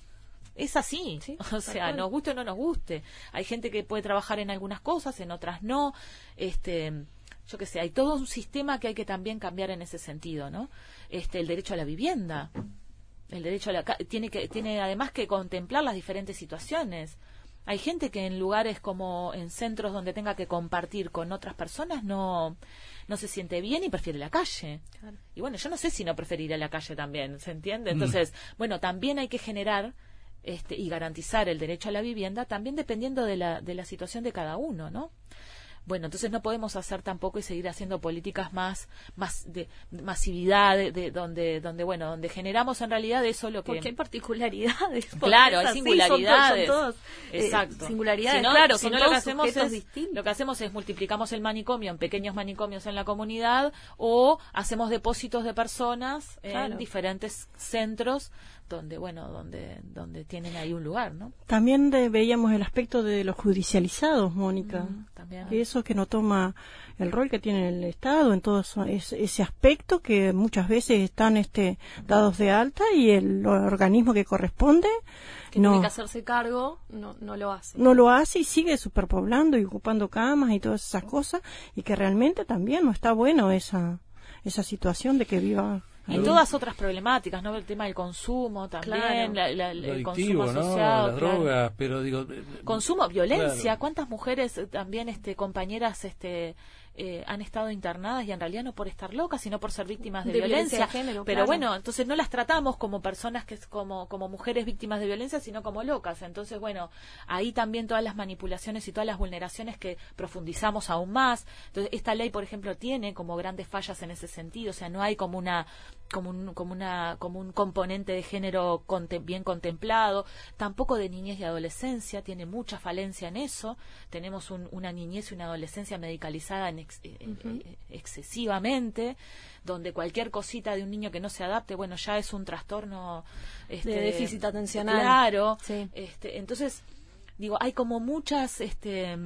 Es así, o sea, nos guste o no nos guste. Hay gente que puede trabajar en algunas cosas, en otras no. Este, yo qué sé, hay todo un sistema que hay que también cambiar en ese sentido, ¿no? Este, el derecho a la vivienda, el derecho a la tiene que tiene además que contemplar las diferentes situaciones. Hay gente que en lugares como en centros donde tenga que compartir con otras personas no, no se siente bien y prefiere la calle. Y bueno, yo no sé si no preferiría la calle también, ¿se entiende? Mm. Entonces, bueno, también hay que generar este, y garantizar el derecho a la vivienda también dependiendo de la, de la situación de cada uno, ¿no? Bueno, entonces no podemos hacer tampoco y seguir haciendo políticas más, más de masividad, de, donde, donde, bueno, donde generamos en realidad eso lo que... Porque hay particularidades. Claro, hay singularidades. Eh, Exacto. singularidades, claro, si no lo que hacemos es, lo que hacemos es multiplicamos el manicomio en pequeños manicomios en la comunidad o hacemos depósitos de personas en diferentes centros donde bueno donde donde tienen ahí un lugar no también veíamos el aspecto de los judicializados Mónica también. eso que no toma el rol que tiene el Estado en todo ese aspecto que muchas veces están este dados de alta y el organismo que corresponde que no, tiene que hacerse cargo no, no lo hace. no lo hace y sigue superpoblando y ocupando camas y todas esas cosas y que realmente también no está bueno esa esa situación de que viva y todas otras problemáticas, ¿no? El tema del consumo también, el consumo asociado. Las drogas, pero digo... Consumo, violencia. ¿Cuántas mujeres eh, también, este, compañeras, este, eh, han estado internadas y en realidad no por estar locas, sino por ser víctimas de, violencia. Pero bueno, entonces no las tratamos como personas que es como, como mujeres víctimas de violencia, sino como locas. Entonces, bueno, ahí también todas las manipulaciones y todas las vulneraciones que profundizamos aún más. Entonces, esta ley, por ejemplo, tiene como grandes fallas en ese sentido. O sea, no hay como una como un, como una como un componente de género bien contemplado tampoco de niñez y adolescencia tiene mucha falencia en eso tenemos una niñez y una adolescencia medicalizada en eh, eh, excesivamente, donde cualquier cosita de un niño que no se adapte, bueno, ya es un trastorno este, de déficit atencional. Claro. Este, entonces, digo, hay como muchas, este,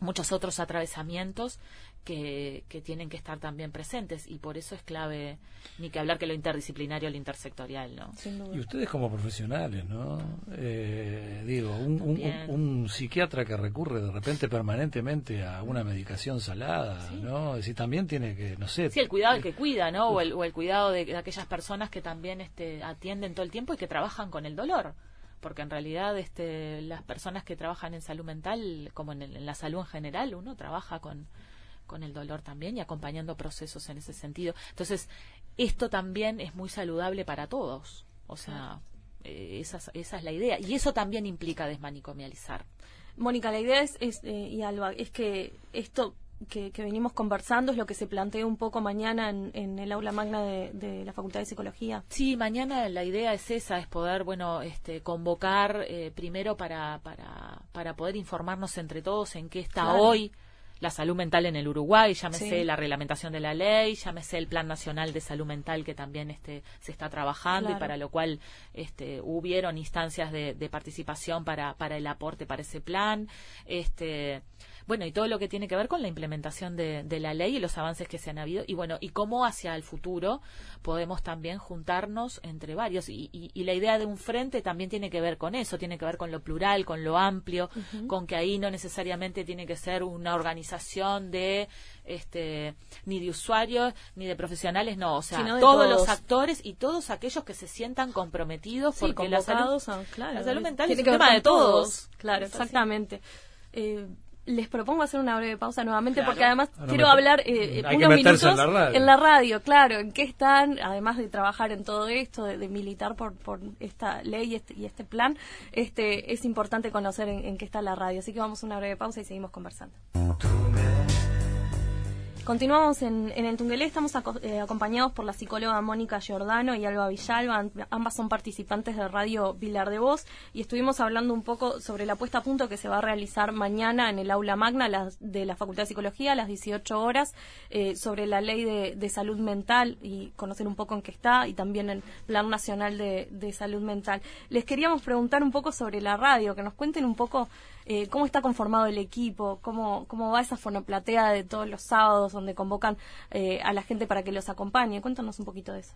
muchos otros atravesamientos que, que, tienen que estar también presentes y por eso es clave ni que hablar que lo interdisciplinario lo intersectorial no y ustedes como profesionales no eh, digo un, un, psiquiatra que recurre de repente permanentemente a una medicación salada no es también tiene que no sé sí el cuidado que cuida no o el, o el cuidado de, aquellas personas que también este atienden todo el tiempo y que trabajan con el dolor. Porque en realidad este, las personas que trabajan en salud mental, como en, en la salud en general, uno trabaja con, con el dolor también y acompañando procesos en ese sentido. Entonces, esto también es muy saludable para todos. O sea, eh, esa, esa, es la idea. Y eso también implica desmanicomializar. Mónica, la idea es, es eh, y Alba, es que esto que, venimos conversando es lo que se plantea un poco mañana en, el aula magna de, la Facultad de Psicología. Sí, mañana la idea es esa, es poder, bueno, este, convocar eh, primero para, para, para poder informarnos entre todos en qué está hoy la salud mental en el Uruguay, llámese la reglamentación de la ley, llámese el Plan Nacional de Salud Mental que también este, se está trabajando y para lo cual este, hubieron instancias de, de, participación para, para el aporte para ese plan. Este, bueno, y todo lo que tiene que ver con la implementación de, la ley y los avances que se han habido, y bueno, y cómo hacia el futuro podemos también juntarnos entre varios. Y, la idea de un frente también tiene que ver con eso, tiene que ver con lo plural, con lo amplio, con que ahí no necesariamente tiene que ser una organización de este ni de usuarios ni de profesionales no. O sea todos, los actores y todos aquellos que se sientan comprometidos porque la salud, claro, la salud mental es un tema de todos, claro exactamente. Eh, les propongo hacer una breve pausa nuevamente porque además quiero hablar eh, unos minutos en la, radio, claro, en qué están, además de trabajar en todo esto, de, militar por, por esta ley y este, y este, plan, este es importante conocer en, en, qué está la radio. Así que vamos a una breve pausa y seguimos conversando. Continuamos en, el Tungelé, estamos eh, acompañados por la psicóloga Mónica Giordano y Alba Villalba, ambas son participantes de Radio Vilar de Voz y estuvimos hablando un poco sobre la puesta a punto que se va a realizar mañana en el aula magna de la Facultad de Psicología a las 18 horas eh, sobre la ley de, salud mental y conocer un poco en qué está y también el Plan Nacional de, de Salud Mental. Les queríamos preguntar un poco sobre la radio, que nos cuenten un poco eh, cómo está conformado el equipo, cómo, cómo va esa fonoplatea de todos los sábados donde convocan eh, a la gente para que los acompañe. Cuéntanos un poquito de eso.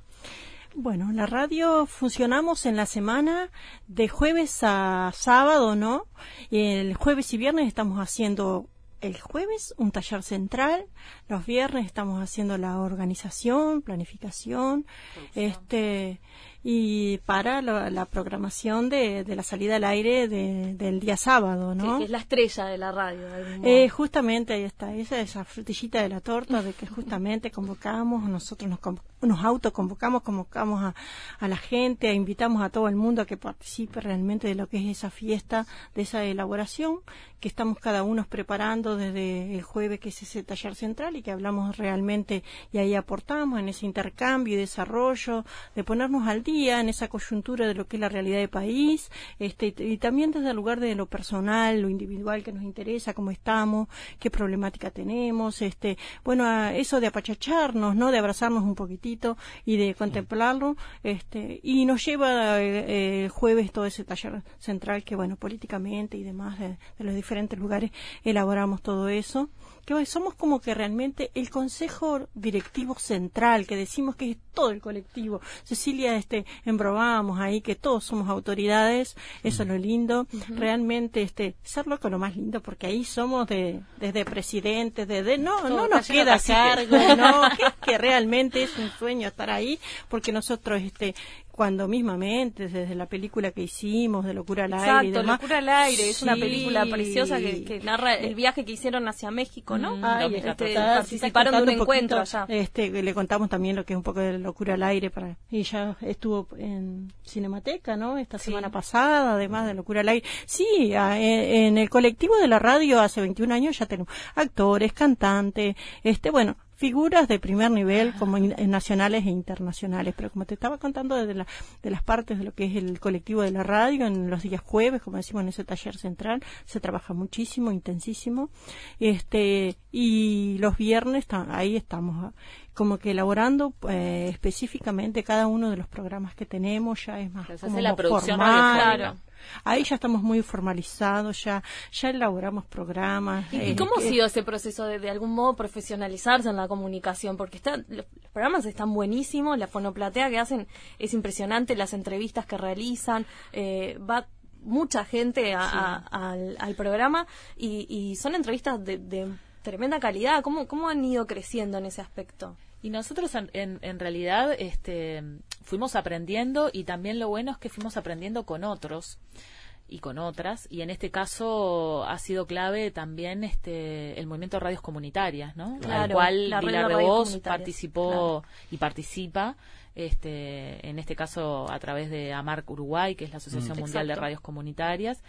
Bueno, la radio funcionamos en la semana de jueves a sábado, ¿no? El jueves y viernes estamos haciendo el jueves un taller central, los viernes estamos haciendo la organización, planificación, este y para la, programación de, la salida al aire del día sábado, ¿no? Que, es la estrella de la radio. Eh, justamente ahí está, esa esa frutillita de la torta de que justamente convocamos, nosotros nos, nos autoconvocamos, convocamos a, a la gente, invitamos a todo el mundo a que participe realmente de lo que es esa fiesta, de esa elaboración que estamos cada uno preparando desde el jueves que es ese taller central y que hablamos realmente y ahí aportamos en ese intercambio y desarrollo, de ponernos al día en esa coyuntura de lo que es la realidad del país, este, y también desde el lugar de lo personal, lo individual que nos interesa, cómo estamos, qué problemática tenemos, este, bueno, eso de apachacharnos, ¿no? De abrazarnos un poquitito y de contemplarlo, este, y nos lleva eh, el jueves todo ese taller central que, bueno, políticamente y demás de los diferentes lugares elaboramos todo eso que somos como que realmente el consejo directivo central, que decimos que es todo el colectivo. Cecilia, este, embrobamos ahí que todos somos autoridades, eso es lo lindo. Realmente, este, serlo con lo más lindo, porque ahí somos de, desde presidentes, desde, no, no nos queda cargo, no, que realmente es un sueño estar ahí, porque nosotros, este, cuando mismamente, desde la película que hicimos, de Locura al Aire. Exacto, Locura al Aire, es una película preciosa que, narra el viaje que hicieron hacia México, ¿no? Mm, este, participaron de un, encuentro allá. Este, le contamos también lo que es un poco de Locura al Aire, para y ya estuvo en Cinemateca, ¿no? Esta semana pasada, además de Locura al Aire. Sí, en, el colectivo de la radio hace 21 años ya tenemos actores, cantantes, este, bueno, figuras de primer nivel como nacionales e internacionales. Pero como te estaba contando desde la, de las partes de lo que es el colectivo de la radio, en los días jueves, como decimos en ese taller central, se trabaja muchísimo, intensísimo. Este, y los viernes ahí estamos ah, como que elaborando eh, específicamente cada uno de los programas que tenemos, ya es más como la producción formal, Ahí ya estamos muy formalizados, ya, ya elaboramos programas. ¿Y, eh, cómo ha que- sido ese proceso de, de algún modo profesionalizarse en la comunicación? Porque está, los, los programas están buenísimos, la fonoplatea que hacen es impresionante, las entrevistas que realizan, eh, va mucha gente a- a- al, al programa y, y son entrevistas de, de tremenda calidad. ¿Cómo, ¿Cómo han ido creciendo en ese aspecto? Y nosotros en, en, en realidad este, fuimos aprendiendo y también lo bueno es que fuimos aprendiendo con otros y con otras. Y en este caso ha sido clave también este el movimiento de radios comunitarias no Claro, cual la red de Voz participó y participa este en este caso a través de AMARC Uruguay que es la Asociación Mundial de. Radios Comunitarias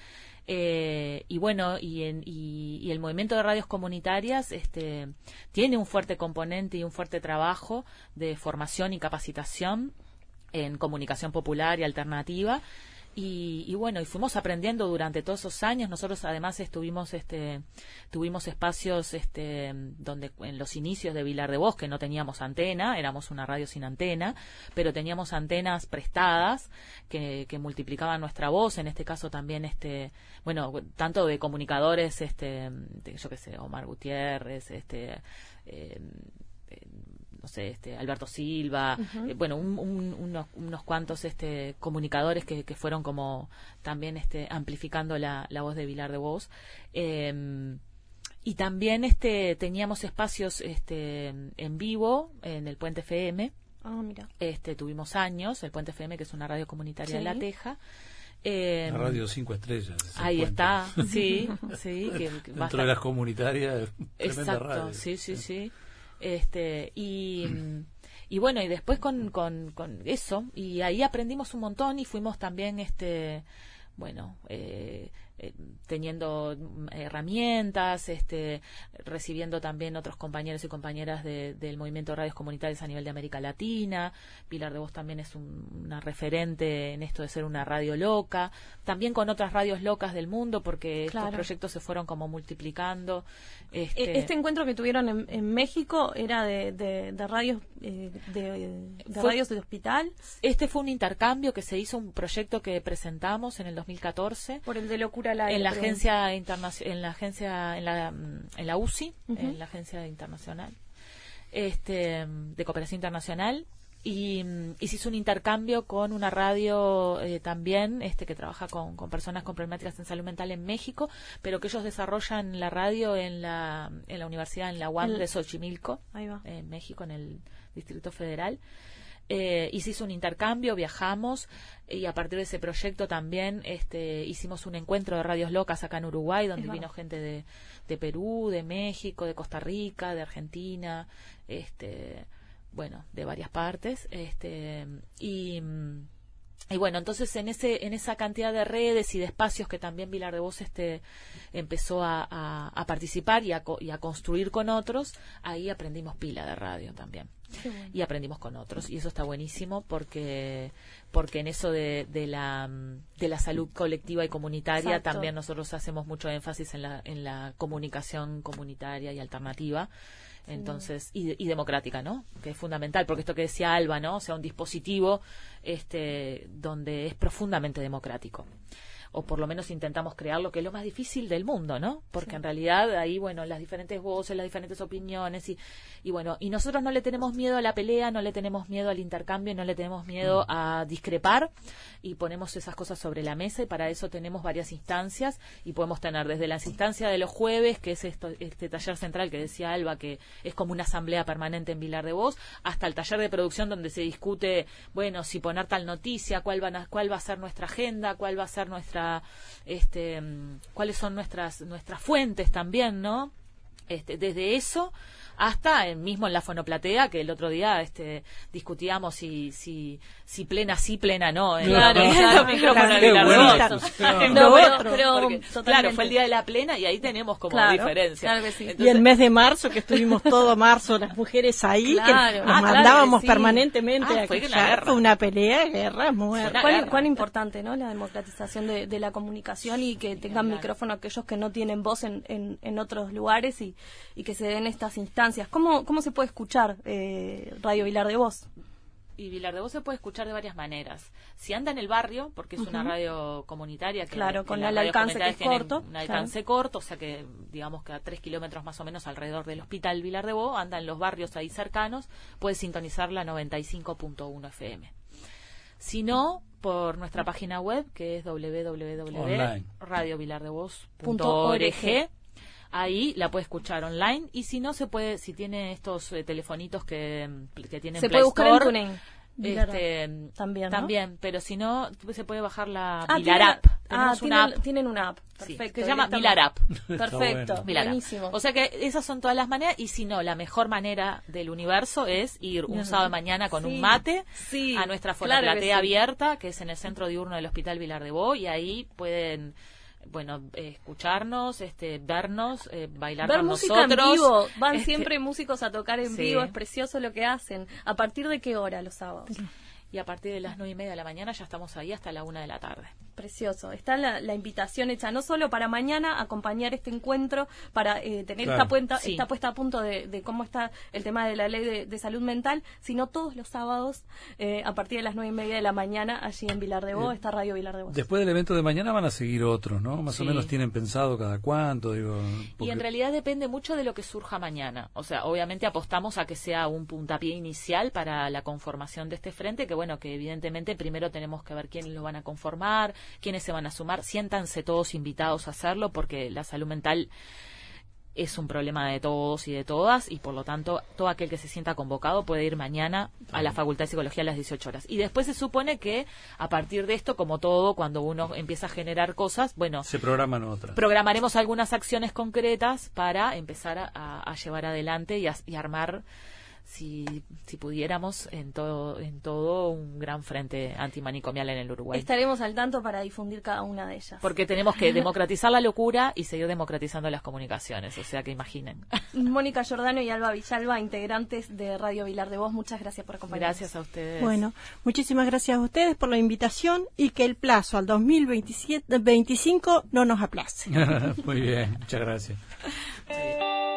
eh, y bueno, y, en- y- y el movimiento de radios comunitarias este, tiene un fuerte componente y un fuerte trabajo de formación y capacitación en comunicación popular y alternativa. Y, y bueno, y fuimos aprendiendo durante todos esos años. Nosotros además estuvimos, este, tuvimos espacios, este, donde en los inicios de Vilar de Bosque no teníamos antena, éramos una radio sin antena, pero teníamos antenas prestadas que, que multiplicaban nuestra voz. En este caso también, este, bueno, tanto de comunicadores, este, yo qué sé, Omar Gutiérrez, este, eh, no sé, este, Alberto Silva, eh, bueno, un- un- unos, unos cuantos este, comunicadores que, que fueron como también este, amplificando la, la voz de Vilar de Voz. Eh, y también este, teníamos espacios este, en vivo en el Puente FM. Ah, mira. Este, tuvimos años, el Puente FM, que es una radio comunitaria de Sí. La Teja. Eh, La radio cinco estrellas. ese ahí puente. está, sí, sí. Que, que Dentro de las comunitarias, tremenda Exacto, radio. sí, sí, sí. Este, y, y bueno, y después con, con, con eso, y ahí aprendimos un montón y fuimos también, este, bueno, eh, eh, teniendo mm, herramientas, este, recibiendo también otros compañeros y compañeras de- del movimiento de radios comunitarias a nivel de América Latina. Pilar de Voz también es un- una referente en esto de ser una radio loca. También con otras radios locas del mundo, porque Claro. estos proyectos se fueron como multiplicando. E- Este, Este encuentro que tuvieron en, en México era de, de, de radios eh, de, de Fue- radios de hospital Este fue un intercambio que se hizo, un proyecto que presentamos en el 2014 por el de locura al aire. en la agencia internacional, en la agencia, en la, mm, en la UCI, en la agencia internacional, este, de cooperación internacional. Y, y se hizo un intercambio con una radio eh, también este que trabaja con, con personas con problemáticas en salud mental en México, pero que ellos desarrollan la radio en la, en la universidad, en la UAM El- de Xochimilco, Ahí va. en México, en el Distrito Federal. Eh, y se hizo un intercambio, viajamos y a partir de ese proyecto también este, hicimos un encuentro de radios locas acá en Uruguay, donde Es vino verdad. gente de, de Perú, de México, de Costa Rica, de Argentina, este, bueno, de varias partes. Este, y, mm, y bueno, entonces en ese en esa cantidad de redes y de espacios que también Vilar de Voz este empezó a, a- a participar y a, y a construir con otros, ahí aprendimos pila de radio también bueno. y aprendimos con otros y eso está buenísimo porque porque en eso de, de la de la salud colectiva y comunitaria Exacto. también nosotros hacemos mucho énfasis en la en la comunicación comunitaria y alternativa entonces y, y democrática no que es fundamental porque esto que decía Alba no o sea un dispositivo este donde es profundamente democrático o por lo menos intentamos crearlo, que es lo más difícil del mundo, ¿no? Porque en realidad ahí, bueno, las diferentes voces, las diferentes opiniones y, y bueno, y nosotros no le tenemos miedo a la pelea, no le tenemos miedo al intercambio, no le tenemos miedo a discrepar y ponemos esas cosas sobre la mesa y para eso tenemos varias instancias y podemos tener desde las instancias de los jueves, que es esto, este taller central que decía Alba, que es como una asamblea permanente en Vilar de Voz, hasta el taller de producción donde se discute, bueno, si poner tal noticia, cuál, van a- cuál va a ser nuestra agenda, cuál va a ser nuestra, este, mm, cuáles son nuestras, nuestras fuentes también, ¿no? Este, desde eso hasta mismo en la fonoplatea que el otro día este discutíamos si si si plena sí plena no en Claro, claro, fue el día de la plena y ahí tenemos como Claro, diferencia claro que sí. Y el mes de marzo, que estuvimos todo marzo las mujeres ahí, Claro. que Ah, nos claro mandábamos que sí. permanentemente Ah, a fue una fue una pelea, guerra, muerte. ¿Cuán, guerra. cuán importante, ¿no? La democratización de, de la comunicación y que tengan micrófono aquellos que no tienen voz en, en, en otros lugares y, y que se den estas instancias. ¿Cómo, cómo se puede escuchar eh, Radio Vilar de Voz? Y Vilar de Voz se puede escuchar de varias maneras. Si anda en el barrio, porque es una radio comunitaria que Claro, con el alcance que es corto, Un alcance corto, o sea que digamos que a tres kilómetros más o menos alrededor del hospital Vilar de Bo, anda en los barrios ahí cercanos, puede sintonizar la 95.1 FM. Si no, por nuestra página web, que es Online. www.radiovilardevoz.org. Ahí la puede escuchar online y si no se puede, si tiene estos eh, telefonitos que, que tienen Se Play puede buscar en Store, este, También, ¿no? también, pero si no, se puede bajar la Ah, Vilar tienen- App. ah, tienen, una app tienen una app. sí, Perfecto. que se llama. Vilar App. Perfecto. bueno. Vilar App. Buenísimo. O sea que esas son todas las maneras y si no, la mejor manera del universo es ir un sábado de mañana con Sí, un mate sí, a nuestra fonoplatea sí. abierta, que es en el centro diurno del Hospital Vilar de Bo, y ahí pueden bueno, eh, escucharnos, este, vernos, eh, bailar Ver con música nosotros. en vivo. Van Este, siempre músicos a tocar en sí. vivo. Es precioso lo que hacen. ¿A partir de qué hora los sábados? Y a partir de las nueve y media de la mañana ya estamos ahí hasta la una de la tarde. Precioso. Está la, la invitación hecha no solo para mañana acompañar este encuentro, para eh, tener Claro. esta, puesta, Sí. esta puesta a punto de, de cómo está el tema de la ley de, de salud mental, sino todos los sábados eh, a partir de las nueve y media de la mañana allí en Vilar de Bo, está Radio Vilar de Bo. Después del evento de mañana van a seguir otros, ¿no? Más Sí. o menos tienen pensado cada cuánto, digo. Y en realidad depende mucho de lo que surja mañana. O sea, obviamente apostamos a que sea un puntapié inicial para la conformación de este frente, que bueno, que evidentemente primero tenemos que ver quiénes lo van a conformar, quiénes se van a sumar. Siéntanse todos invitados a hacerlo porque la salud mental es un problema de todos y de todas y por lo tanto todo aquel que se sienta convocado puede ir mañana a la Facultad de Psicología a las 18 horas. Y después se supone que a partir de esto, como todo, cuando uno empieza a generar cosas, bueno, se programan otras. programaremos algunas acciones concretas para empezar a, llevar adelante y, a- y armar si, si pudiéramos en todo en todo un gran frente antimanicomial en el Uruguay Estaremos al tanto para difundir cada una de ellas. porque tenemos que democratizar la locura y seguir democratizando las comunicaciones o sea que imaginen Mónica Giordano y Alba Villalba, integrantes de Radio Vilar de Voz, muchas gracias por acompañarnos. gracias a ustedes Bueno, muchísimas gracias a ustedes por la invitación y que el plazo al 2025 no nos aplace. Muy bien, muchas gracias.